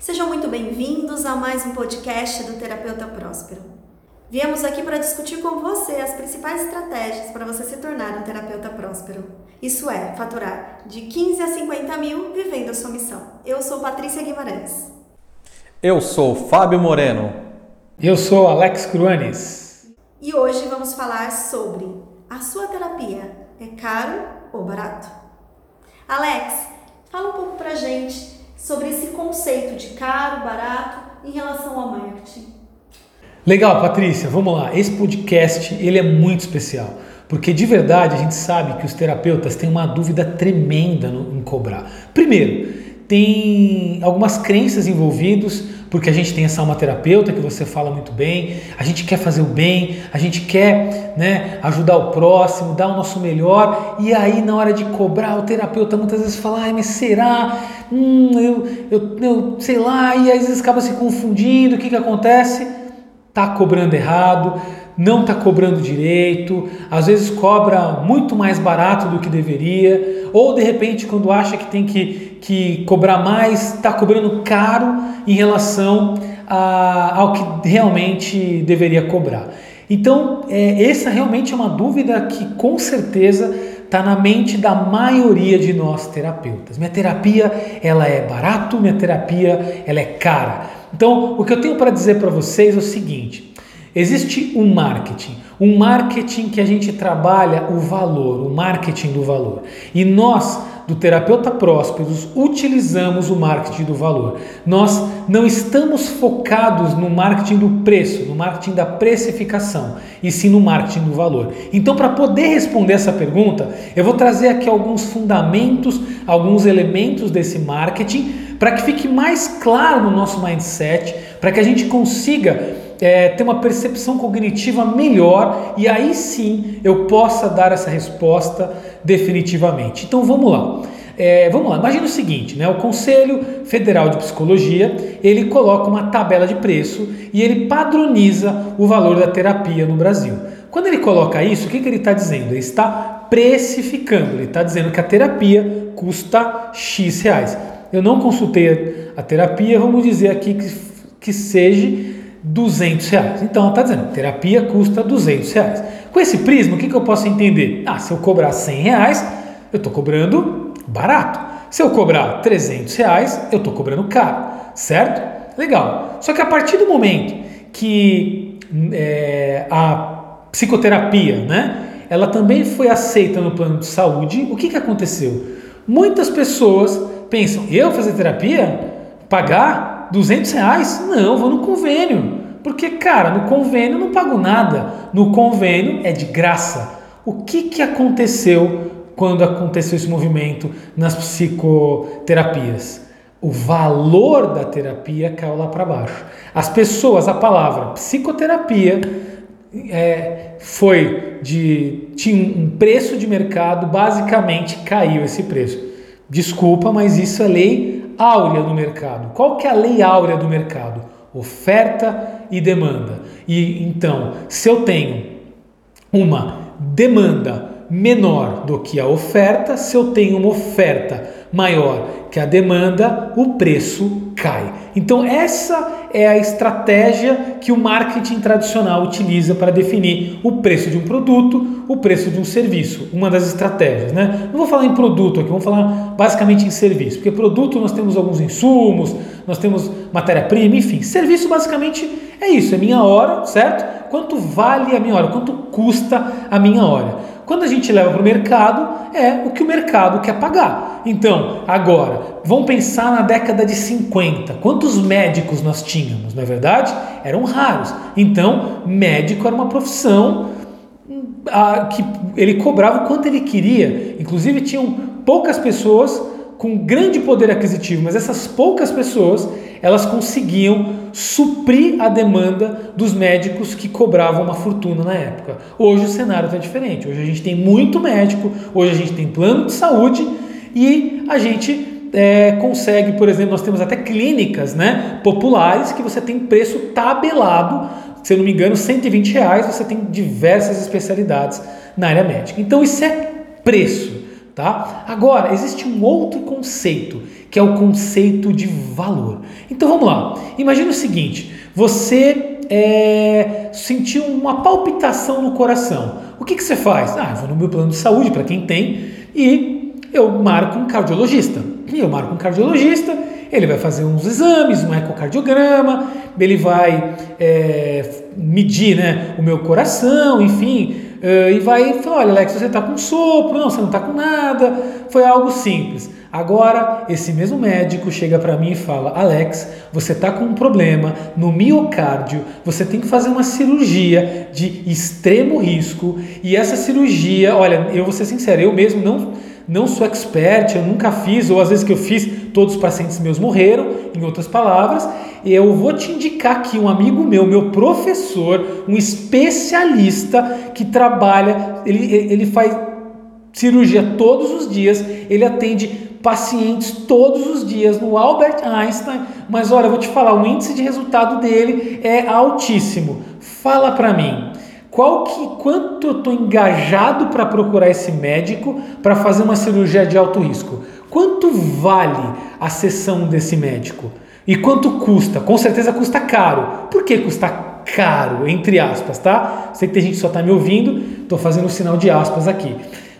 Sejam muito bem-vindos a mais um podcast do Terapeuta Próspero. Viemos aqui para discutir com você as principais estratégias para você se tornar um terapeuta próspero. Isso é, faturar de 15 a 50 mil vivendo a sua missão. Eu sou Patrícia Guimarães. Eu sou Fábio Moreno. Eu sou Alex Cruanes. E hoje vamos falar sobre a sua terapia é caro ou barato? Alex, fala um pouco pra gente sobre esse conceito de caro, barato em relação ao marketing. Legal, Patrícia, vamos lá. Esse podcast ele é muito especial, porque de verdade a gente sabe que os terapeutas têm uma dúvida tremenda no, em cobrar. Primeiro, tem algumas crenças envolvidas, porque a gente tem essa alma terapeuta que você fala muito bem, a gente quer fazer o bem, a gente quer né, ajudar o próximo, dar o nosso melhor, e aí na hora de cobrar, o terapeuta muitas vezes fala, ai, mas será? Hum, eu, eu, eu sei lá, e às vezes acaba se confundindo, o que, que acontece? Tá cobrando errado, não está cobrando direito, às vezes cobra muito mais barato do que deveria, ou de repente, quando acha que tem que, que cobrar mais, está cobrando caro em relação a, ao que realmente deveria cobrar. Então, é, essa realmente é uma dúvida que com certeza está na mente da maioria de nós terapeutas. Minha terapia ela é barato, minha terapia ela é cara. Então, o que eu tenho para dizer para vocês é o seguinte: Existe um marketing, um marketing que a gente trabalha o valor, o marketing do valor. E nós, do Terapeuta Prósperos, utilizamos o marketing do valor. Nós não estamos focados no marketing do preço, no marketing da precificação, e sim no marketing do valor. Então, para poder responder essa pergunta, eu vou trazer aqui alguns fundamentos, alguns elementos desse marketing, para que fique mais claro no nosso mindset, para que a gente consiga é, ter uma percepção cognitiva melhor e aí sim eu possa dar essa resposta definitivamente. Então vamos lá. É, vamos lá, imagina o seguinte, né? O Conselho Federal de Psicologia ele coloca uma tabela de preço e ele padroniza o valor da terapia no Brasil. Quando ele coloca isso, o que, que ele está dizendo? Ele está precificando, ele está dizendo que a terapia custa X reais. Eu não consultei a terapia, vamos dizer aqui que, que seja 200 reais. Então ela está dizendo, terapia custa 200 reais. Com esse prisma, o que, que eu posso entender? Ah, se eu cobrar 100 reais, eu estou cobrando barato. Se eu cobrar 300 reais, eu estou cobrando caro, certo? Legal. Só que a partir do momento que é, a psicoterapia, né, ela também foi aceita no plano de saúde, o que, que aconteceu? Muitas pessoas pensam, eu fazer terapia? Pagar 200 reais? Não, vou no convênio. Porque, cara, no convênio não pago nada. No convênio é de graça. O que, que aconteceu quando aconteceu esse movimento nas psicoterapias? O valor da terapia caiu lá para baixo. As pessoas, a palavra psicoterapia é, foi de. Tinha um preço de mercado, basicamente caiu esse preço. Desculpa, mas isso é lei áurea do mercado. Qual que é a lei áurea do mercado? Oferta e demanda. E então, se eu tenho uma demanda menor do que a oferta, se eu tenho uma oferta maior que a demanda, o preço cai. Então, essa é a estratégia que o marketing tradicional utiliza para definir o preço de um produto, o preço de um serviço. Uma das estratégias, né? Não vou falar em produto aqui, vamos falar basicamente em serviço, porque produto nós temos alguns insumos, nós temos matéria-prima, enfim. Serviço basicamente é isso, é minha hora, certo? Quanto vale a minha hora? Quanto custa a minha hora? Quando a gente leva para o mercado, é o que o mercado quer pagar. Então, agora, vamos pensar na década de 50. Quantos médicos nós tínhamos, não é verdade? Eram raros. Então, médico era uma profissão a, que ele cobrava o quanto ele queria. Inclusive, tinham poucas pessoas com grande poder aquisitivo, mas essas poucas pessoas elas conseguiam suprir a demanda dos médicos que cobravam uma fortuna na época. Hoje o cenário está diferente. Hoje a gente tem muito médico, hoje a gente tem plano de saúde e a gente é, consegue, por exemplo, nós temos até clínicas né, populares que você tem preço tabelado, se eu não me engano, 120 reais, você tem diversas especialidades na área médica. Então isso é preço tá? Agora, existe um outro conceito, que é o conceito de valor. Então vamos lá. Imagina o seguinte: você é, sentiu uma palpitação no coração. O que, que você faz? Ah, eu vou no meu plano de saúde, para quem tem, e eu marco um cardiologista. E eu marco um cardiologista, ele vai fazer uns exames, um ecocardiograma, ele vai é, medir né, o meu coração, enfim, uh, e vai falar: olha, Alex, você está com sopro, não, você não está com nada. Foi algo simples. Agora, esse mesmo médico chega para mim e fala: Alex, você está com um problema no miocárdio, você tem que fazer uma cirurgia de extremo risco. E essa cirurgia, olha, eu vou ser sincero, eu mesmo não, não sou expert, eu nunca fiz, ou às vezes que eu fiz, todos os pacientes meus morreram, em outras palavras. Eu vou te indicar aqui um amigo meu, meu professor, um especialista que trabalha, ele, ele faz cirurgia todos os dias, ele atende pacientes todos os dias no Albert Einstein, mas olha, eu vou te falar, o índice de resultado dele é altíssimo. Fala para mim, qual que quanto eu estou engajado para procurar esse médico para fazer uma cirurgia de alto risco? Quanto vale a sessão desse médico? E quanto custa? Com certeza custa caro. Por que custa caro? Entre aspas, tá? Sei que tem gente que só está me ouvindo, estou fazendo o sinal de aspas aqui.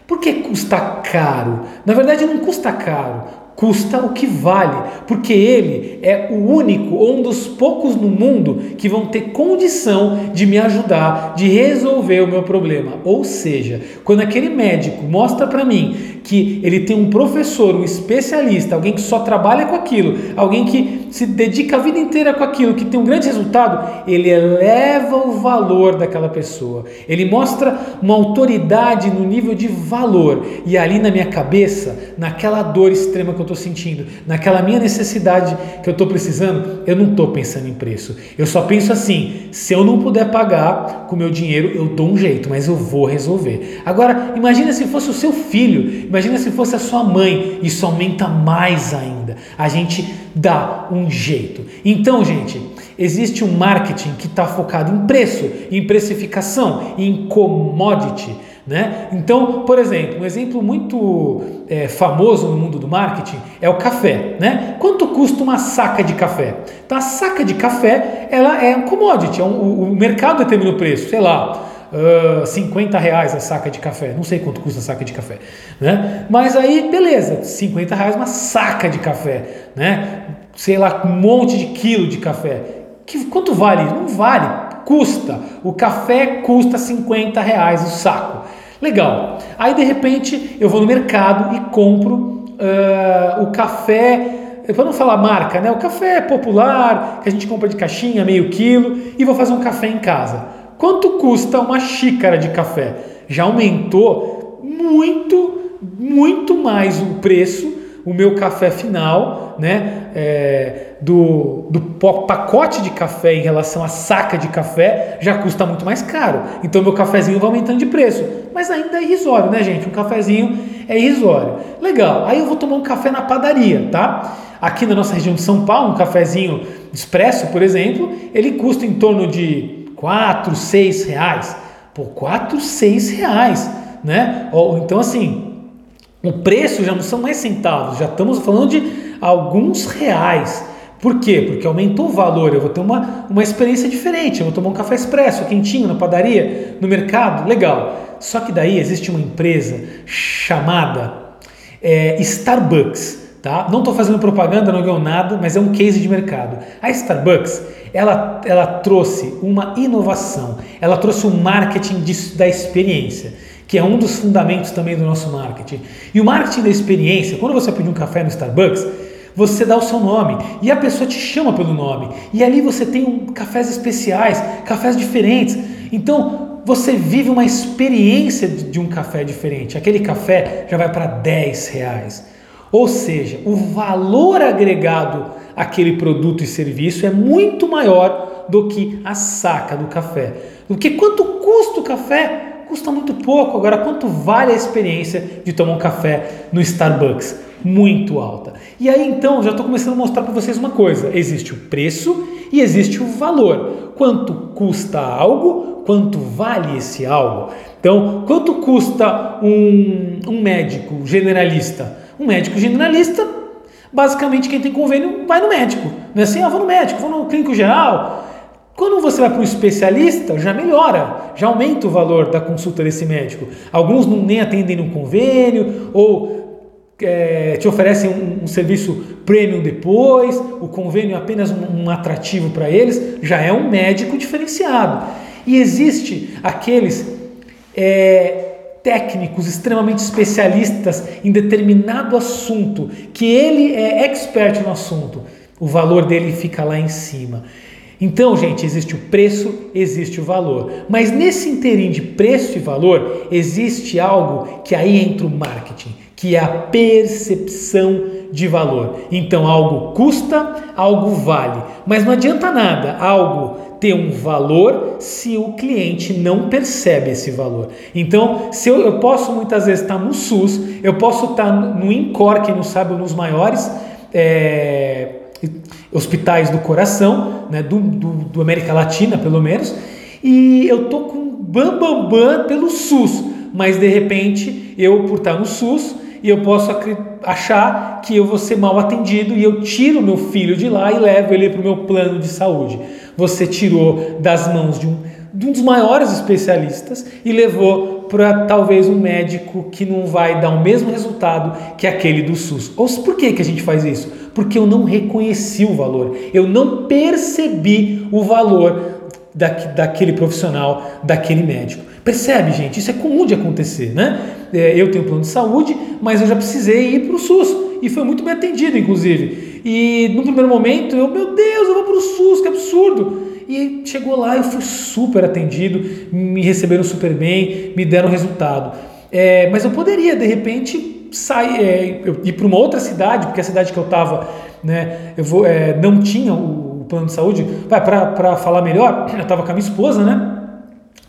Por que custa caro? Na verdade, não custa caro, custa o que vale, porque ele é o único ou um dos poucos no mundo que vão ter condição de me ajudar, de resolver o meu problema. Ou seja, quando aquele médico mostra para mim que ele tem um professor, um especialista, alguém que só trabalha com aquilo, alguém que se dedica a vida inteira com aquilo, que tem um grande resultado, ele eleva o valor daquela pessoa. Ele mostra uma autoridade no nível de valor. E ali na minha cabeça, naquela dor extrema que eu estou sentindo, naquela minha necessidade que eu estou precisando, eu não estou pensando em preço. Eu só penso assim: se eu não puder pagar com meu dinheiro, eu dou um jeito, mas eu vou resolver. Agora, imagina se fosse o seu filho, imagina se fosse a sua mãe, isso aumenta mais ainda. A gente dá um jeito. Então, gente, existe um marketing que está focado em preço, em precificação, em commodity. Né? Então, por exemplo, um exemplo muito é, famoso no mundo do marketing é o café. Né? Quanto custa uma saca de café? Então, a saca de café ela é um commodity, é um, o, o mercado determina o preço, sei lá, uh, 50 reais a saca de café. Não sei quanto custa a saca de café. Né? Mas aí, beleza, 50 reais uma saca de café. Né? Sei lá, um monte de quilo de café. Que, quanto vale? Não vale. Custa. O café custa 50 reais o saco. Legal. Aí de repente eu vou no mercado e compro uh, o café, para não falar marca, né? O café popular que a gente compra de caixinha, meio quilo, e vou fazer um café em casa. Quanto custa uma xícara de café? Já aumentou muito, muito mais o preço, o meu café final, né? É, do, do pacote de café em relação à saca de café já custa muito mais caro. Então meu cafezinho vai aumentando de preço. Mas ainda é irrisório, né, gente? Um cafezinho é irrisório. Legal. Aí eu vou tomar um café na padaria, tá? Aqui na nossa região de São Paulo, um cafezinho expresso, por exemplo, ele custa em torno de 4, 6 reais. Por 4, 6 reais, né? Então, assim, o preço já não são mais centavos, já estamos falando de alguns reais. Por quê? Porque aumentou o valor, eu vou ter uma, uma experiência diferente, eu vou tomar um café expresso, quentinho, na padaria, no mercado, legal. Só que daí existe uma empresa chamada é, Starbucks, tá? Não estou fazendo propaganda, não ganho nada, mas é um case de mercado. A Starbucks, ela, ela trouxe uma inovação, ela trouxe um marketing de, da experiência que é um dos fundamentos também do nosso marketing. E o marketing da experiência, quando você pedir um café no Starbucks, você dá o seu nome e a pessoa te chama pelo nome. E ali você tem um, cafés especiais, cafés diferentes. Então você vive uma experiência de, de um café diferente. Aquele café já vai para 10 reais. Ou seja, o valor agregado àquele produto e serviço é muito maior do que a saca do café. Porque quanto custa o café? Custa muito pouco. Agora, quanto vale a experiência de tomar um café no Starbucks? muito alta. E aí então já estou começando a mostrar para vocês uma coisa: existe o preço e existe o valor. Quanto custa algo, quanto vale esse algo. Então, quanto custa um, um médico generalista? Um médico generalista, basicamente quem tem convênio vai no médico. Não é assim, ah, vou no médico, vou no clínico geral. Quando você vai para um especialista, já melhora, já aumenta o valor da consulta desse médico. Alguns não nem atendem no convênio ou é, te oferecem um, um, serviço premium depois, o convênio é apenas um, um atrativo para eles, já é um médico diferenciado. E existe aqueles é, técnicos extremamente especialistas em determinado assunto, que ele é expert no assunto, o valor dele fica lá em cima. Então, gente, existe o preço, existe o valor. Mas nesse inteirinho de preço e valor, existe algo que aí entra o marketing, que é a percepção de valor. Então, algo custa, algo vale. Mas não adianta nada algo ter um valor se o cliente não percebe esse valor. Então, se eu, eu posso muitas vezes estar no SUS, eu posso estar no INCOR, quem não sabe, nos maiores é, hospitais do coração, né, do, do, do, América Latina pelo menos, e eu tô com bam bam bam pelo SUS, mas de repente eu por estar no SUS e eu posso achar que eu vou ser mal atendido e eu tiro meu filho de lá e levo ele para o meu plano de saúde você tirou das mãos de um, de um dos maiores especialistas e levou para talvez um médico que não vai dar o mesmo resultado que aquele do SUS. Ou por que, que a gente faz isso? Porque eu não reconheci o valor, eu não percebi o valor da, daquele profissional, daquele médico. Percebe, gente? Isso é comum de acontecer, né? É, eu tenho plano de saúde, mas eu já precisei ir para o SUS e foi muito bem atendido, inclusive. E no primeiro momento eu, meu Deus, eu vou para o SUS, que absurdo. E chegou lá, eu fui super atendido, me receberam super bem, me deram resultado. É, mas eu poderia, de repente, sair, é, ir para uma outra cidade, porque a cidade que eu estava né, eu vou, é, não tinha o, o, plano de saúde. Para falar melhor, eu estava com a minha esposa, né?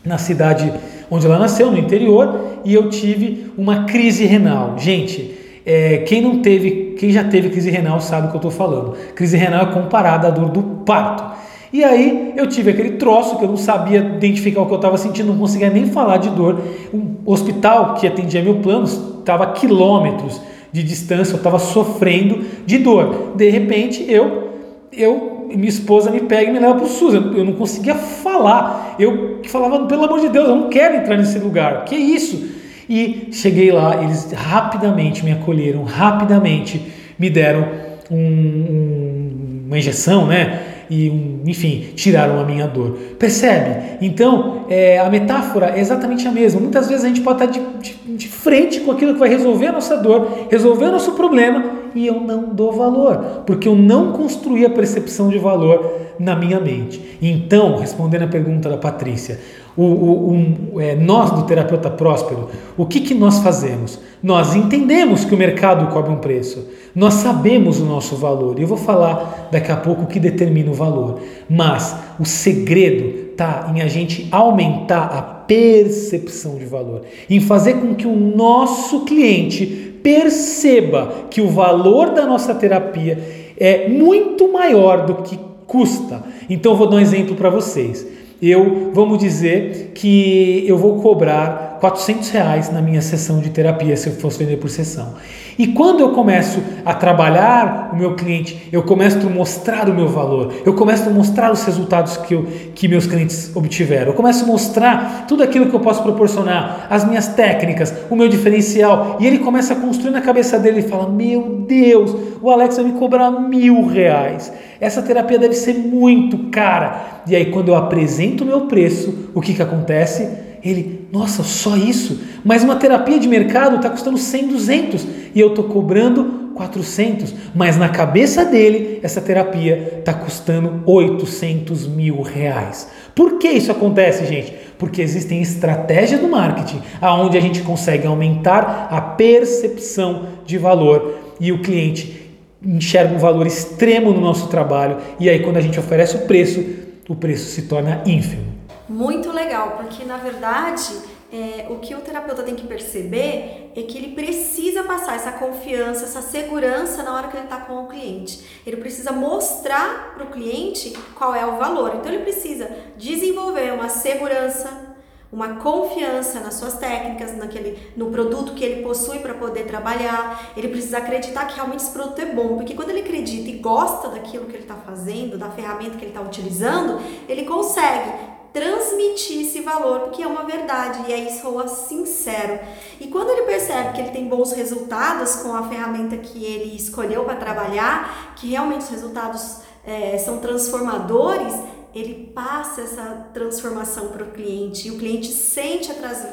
Na cidade onde ela nasceu, no interior, e eu tive uma crise renal. Gente, é, quem não teve, quem já teve crise renal sabe o que eu estou falando. Crise renal é comparada à dor do parto. E aí eu tive aquele troço que eu não sabia identificar o que eu estava sentindo, não conseguia nem falar de dor. Um hospital que atendia meu plano estava a quilômetros de distância, eu estava sofrendo de dor. De repente eu, eu, minha esposa me pega e me leva para o SUS. Eu, eu, não conseguia falar. Eu falava, pelo amor de Deus, eu não quero entrar nesse lugar. Que isso? E cheguei lá, eles rapidamente me acolheram, rapidamente me deram um, um, uma injeção, né? E, um, enfim, tiraram a minha dor. Percebe? Então, é, a metáfora é exatamente a mesma. Muitas vezes a gente pode estar de, de, de frente com aquilo que vai resolver a nossa dor, resolver o nosso problema, e eu não dou valor, porque eu não construí a percepção de valor na minha mente. Então, respondendo a pergunta da Patrícia, o, o, o, é, nós do terapeuta próspero, o que, que nós fazemos? Nós entendemos que o mercado cobra um preço, nós sabemos o nosso valor, e eu vou falar daqui a pouco o que determina o valor, mas o segredo está em a gente aumentar a percepção de valor, em fazer com que o nosso cliente perceba que o valor da nossa terapia é muito maior do que custa. Então, vou dar um exemplo para vocês eu, vamos dizer que eu vou cobrar 400 reais na minha sessão de terapia, se eu fosse vender por sessão. E quando eu começo a trabalhar o meu cliente, eu começo a mostrar o meu valor, eu começo a mostrar os resultados que, eu, que meus clientes obtiveram, eu começo a mostrar tudo aquilo que eu posso proporcionar, as minhas técnicas, o meu diferencial, e ele começa a construir na cabeça dele e fala: Meu Deus, o Alex vai me cobrar mil reais. Essa terapia deve ser muito cara. E aí, quando eu apresento o meu preço, o que, que acontece? Ele, nossa, só isso? Mas uma terapia de mercado está custando 100, 200 e eu estou cobrando 400. Mas na cabeça dele, essa terapia está custando 800 mil reais. Por que isso acontece, gente? Porque existem estratégias do marketing aonde a gente consegue aumentar a percepção de valor e o cliente enxerga um valor extremo no nosso trabalho e aí quando a gente oferece o preço, o preço se torna ínfimo. Muito legal, porque na verdade é, o que o terapeuta tem que perceber é que ele precisa passar essa confiança, essa segurança na hora que ele está com o cliente. Ele precisa mostrar para o cliente qual é o valor. Então ele precisa desenvolver uma segurança, uma confiança nas suas técnicas, naquele, no produto que ele possui para poder trabalhar. Ele precisa acreditar que realmente esse produto é bom, porque quando ele acredita e gosta daquilo que ele está fazendo, da ferramenta que ele está utilizando, ele consegue transmitir esse valor, porque é uma verdade e aí soa sincero. E quando ele percebe que ele tem bons resultados com a ferramenta que ele escolheu para trabalhar, que realmente os resultados é, são transformadores, ele passa essa transformação para o cliente e o cliente sente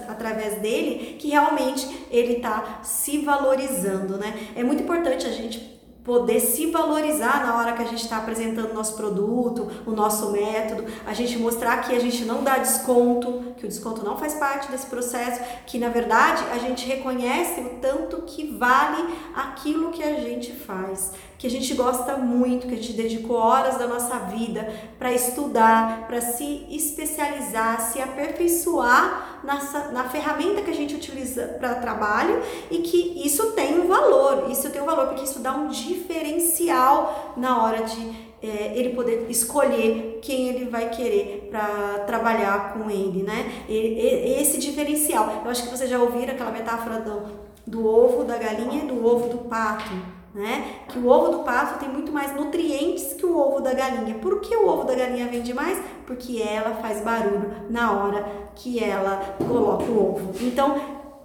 através dele que realmente ele está se valorizando, né? É muito importante a gente poder se valorizar na hora que a gente está apresentando nosso produto, o nosso método, a gente mostrar que a gente não dá desconto, que o desconto não faz parte desse processo, que na verdade a gente reconhece o tanto que vale aquilo que a gente faz, que a gente gosta muito, que a gente dedicou horas da nossa vida para estudar, para se especializar, se aperfeiçoar nessa, na ferramenta que a gente utiliza para trabalho e que isso tem um valor, isso tem um valor porque isso dá um diferencial na hora de é, ele poder escolher quem ele vai querer para trabalhar com ele, né? E, esse diferencial. Eu acho que vocês já ouviram aquela metáfora do, do ovo da galinha e do ovo do pato, né? Que o ovo do pato tem muito mais nutrientes que o ovo da galinha. Por que o ovo da galinha vende mais? Porque ela faz barulho na hora que ela coloca o ovo. Então,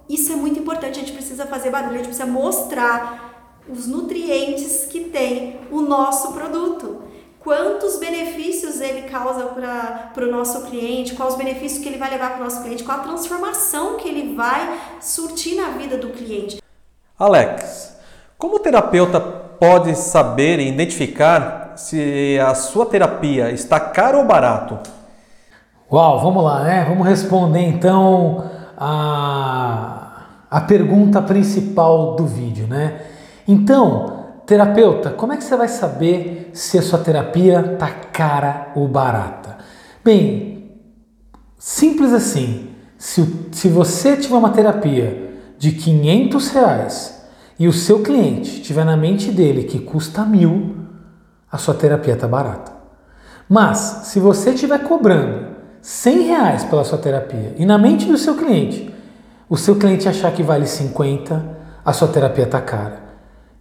isso é muito importante, a gente precisa fazer barulho, a gente precisa mostrar os nutrientes que tem o nosso produto. Quantos benefícios ele causa para o nosso cliente, quais os benefícios que ele vai levar para o nosso cliente, qual a transformação que ele vai surtir na vida do cliente. Alex, como o terapeuta pode saber e identificar se a sua terapia está caro ou barato? Uau, vamos lá, né? Vamos responder então a, a pergunta principal do vídeo, né? Então, terapeuta, como é que você vai saber se a sua terapia tá cara ou barata? Bem, simples assim. Se, se você tiver uma terapia de 500 reais e o seu cliente tiver na mente dele que custa mil, a sua terapia tá barata. Mas se você estiver cobrando 100 reais pela sua terapia e na mente do seu cliente, o seu cliente achar que vale 50, a sua terapia tá cara.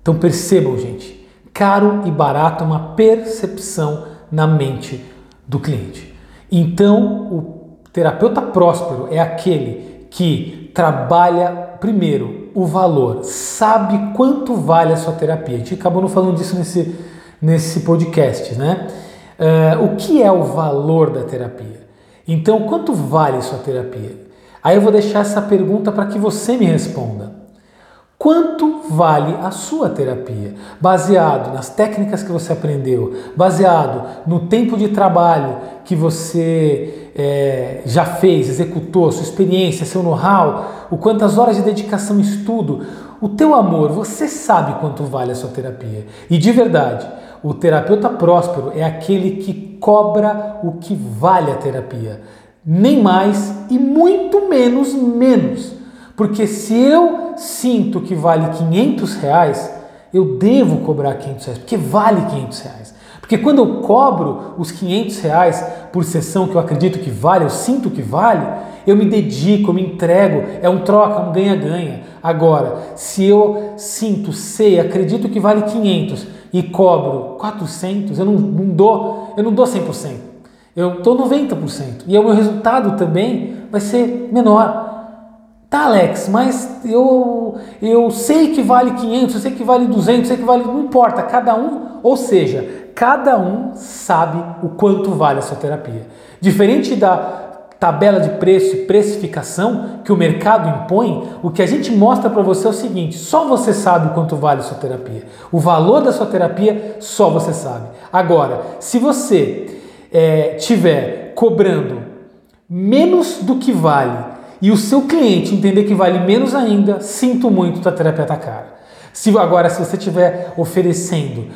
Então percebam, gente, caro e barato é uma percepção na mente do cliente. Então, o terapeuta próspero é aquele que trabalha primeiro o valor, sabe quanto vale a sua terapia. A gente acabou não falando disso nesse, nesse podcast, né? Uh, o que é o valor da terapia? Então, quanto vale sua terapia? Aí eu vou deixar essa pergunta para que você me responda. Quanto vale a sua terapia? Baseado nas técnicas que você aprendeu, baseado no tempo de trabalho que você é, já fez, executou, sua experiência, seu know-how, o quantas horas de dedicação estudo, o teu amor, você sabe quanto vale a sua terapia. E de verdade, o terapeuta próspero é aquele que cobra o que vale a terapia, nem mais e muito menos menos. Porque se eu sinto que vale 500 reais, eu devo cobrar 500 reais, porque vale 500 reais. Porque quando eu cobro os 500 reais por sessão que eu acredito que vale, eu sinto que vale, eu me dedico, eu me entrego, é um troca, um ganha-ganha. Agora, se eu sinto, sei, acredito que vale 500 e cobro 400, eu não, não dou, eu não dou 100%. Eu dou 90%. E o meu resultado também vai ser menor. Tá, Alex, mas eu, eu sei que vale 500, eu sei que vale 200, eu sei que vale. Não importa, cada um, ou seja, cada um sabe o quanto vale a sua terapia. Diferente da tabela de preço e precificação que o mercado impõe, o que a gente mostra para você é o seguinte: só você sabe o quanto vale a sua terapia. O valor da sua terapia só você sabe. Agora, se você é, tiver cobrando menos do que vale e o seu cliente entender que vale menos ainda, sinto muito, tua terapia tá cara. Se agora se você estiver oferecendo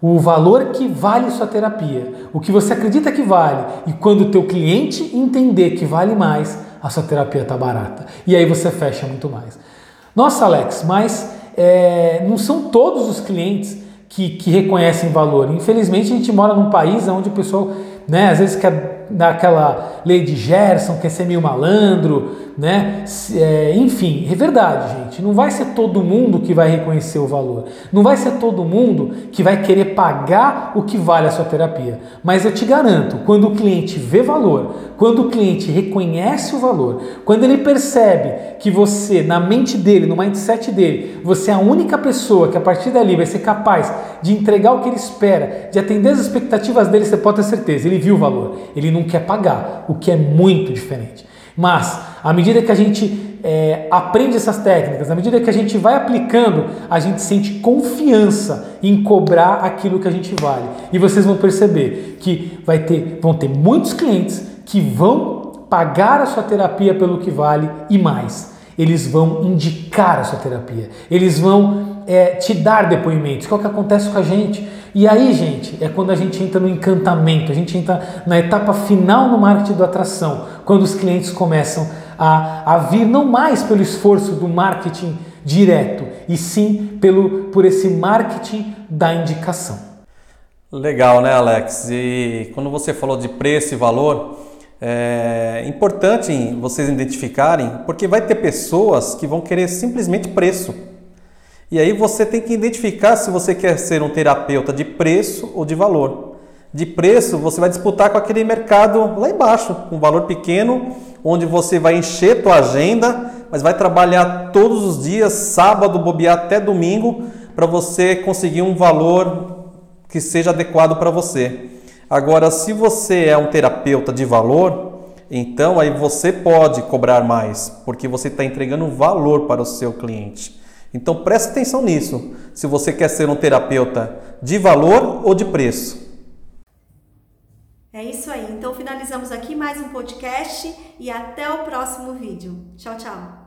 o valor que vale sua terapia, o que você acredita que vale, e quando o teu cliente entender que vale mais, a sua terapia está barata. E aí você fecha muito mais. Nossa, Alex, mas é, não são todos os clientes que, que reconhecem valor. Infelizmente, a gente mora num país onde o pessoal, né, às vezes quer daquela lei de Gerson, quer ser meio malandro, né? É, enfim, é verdade, gente. Não vai ser todo mundo que vai reconhecer o valor. Não vai ser todo mundo que vai querer pagar o que vale a sua terapia. Mas eu te garanto, quando o cliente vê valor, quando o cliente reconhece o valor, quando ele percebe que você, na mente dele, no mindset dele, você é a única pessoa que a partir dali vai ser capaz de entregar o que ele espera, de atender as expectativas dele, você pode ter certeza, ele viu o valor. Ele não quer pagar, o que é muito diferente. Mas, à medida que a gente é, aprende essas técnicas, à medida que a gente vai aplicando, a gente sente confiança em cobrar aquilo que a gente vale. E vocês vão perceber que vai ter, vão ter muitos clientes que vão pagar a sua terapia pelo que vale e mais. Eles vão indicar a sua terapia. Eles vão é, te dar depoimentos, que é o que acontece com a gente. E aí, gente, é quando a gente entra no encantamento, a gente entra na etapa final no marketing da atração, quando os clientes começam a, a vir não mais pelo esforço do marketing direto, e sim pelo, por esse marketing da indicação. Legal, né, Alex? E quando você falou de preço e valor, é importante vocês identificarem, porque vai ter pessoas que vão querer simplesmente preço. E aí você tem que identificar se você quer ser um terapeuta de preço ou de valor. De preço, você vai disputar com aquele mercado lá embaixo, um valor pequeno, onde você vai encher tua agenda, mas vai trabalhar todos os dias, sábado, bobear até domingo, para você conseguir um valor que seja adequado para você. Agora, se você é um terapeuta de valor, então aí você pode cobrar mais, porque você está entregando valor para o seu cliente. Então preste atenção nisso, se você quer ser um terapeuta de valor ou de preço. É isso aí. Então finalizamos aqui mais um podcast e até o próximo vídeo. Tchau, tchau.